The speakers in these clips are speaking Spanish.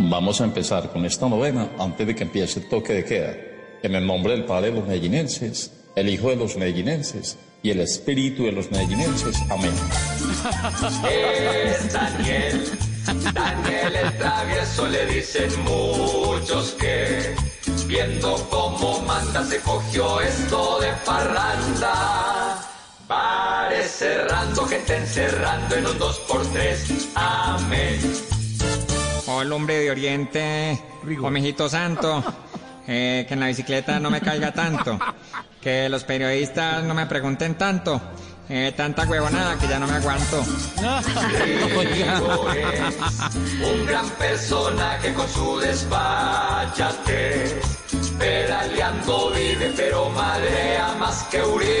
Vamos a empezar con esta novena antes de que empiece el toque de queda. En el nombre del Padre de los medellinenses, el Hijo de los medellinenses y el Espíritu de los medellinenses. Amén. Es Daniel, Daniel el travieso le dicen muchos que viendo cómo manda se cogió esto de parranda. Bares cerrando, gente encerrando en un dos por tres. Amén. El hombre de Oriente, oh, mijito santo, eh, que en la bicicleta no me caiga tanto, que los periodistas no me pregunten tanto, eh, tanta huevonada que ya no me aguanto. Rigo es un gran personaje con su despachate. Pedaleando vive, pero madrea más que Uribe.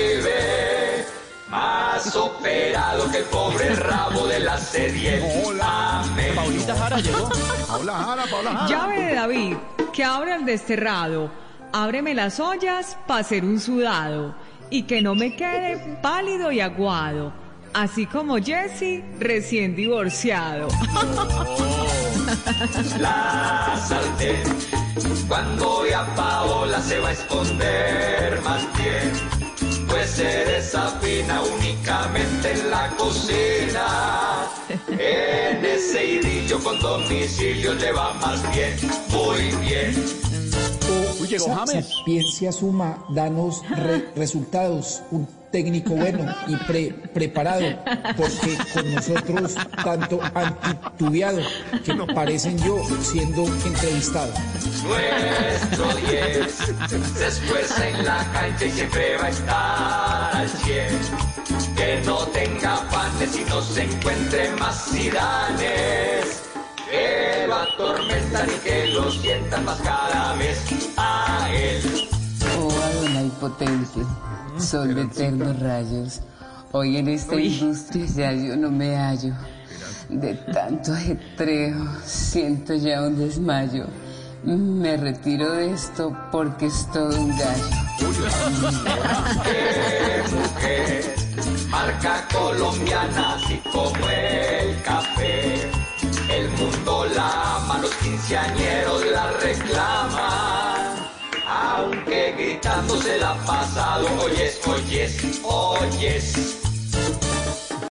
Más operado que el pobre rabo de la serie. Amén. Paulita Jara llegó. Paula Jara, Paula Jara. Llave de David, que abra el desterrado, ábreme las ollas para hacer un sudado y que no me quede pálido y aguado, así como Jesse recién divorciado. La sartén. Cuando ya Paola se va a esconder más bien. Se desafina únicamente en la cocina. En ese idillo con domicilio le va más bien, muy bien. Llegó James. Sapiencia suma, danos re- resultados, un técnico bueno y pre- preparado, porque con nosotros tanto antitubeado que parecen yo siendo entrevistado. Nuestro 10 se esfuerza en la cancha y siempre va a estar al 100. Que no tenga panes y no se encuentre más sidanes. Que lo atormentan y que lo sientan más cada vez él. Oh, Adonai potente, sol de eternos rayos. Hoy en esta industria ya yo no me hallo. De tanto ajetreo siento ya un desmayo. Me retiro de esto porque es todo un gallo. Marca colombiana, así como el café. El mundo la ama, los quinceañeros la reclaman. Aunque gritando se la ha pasado, oyes, oyes, oyes.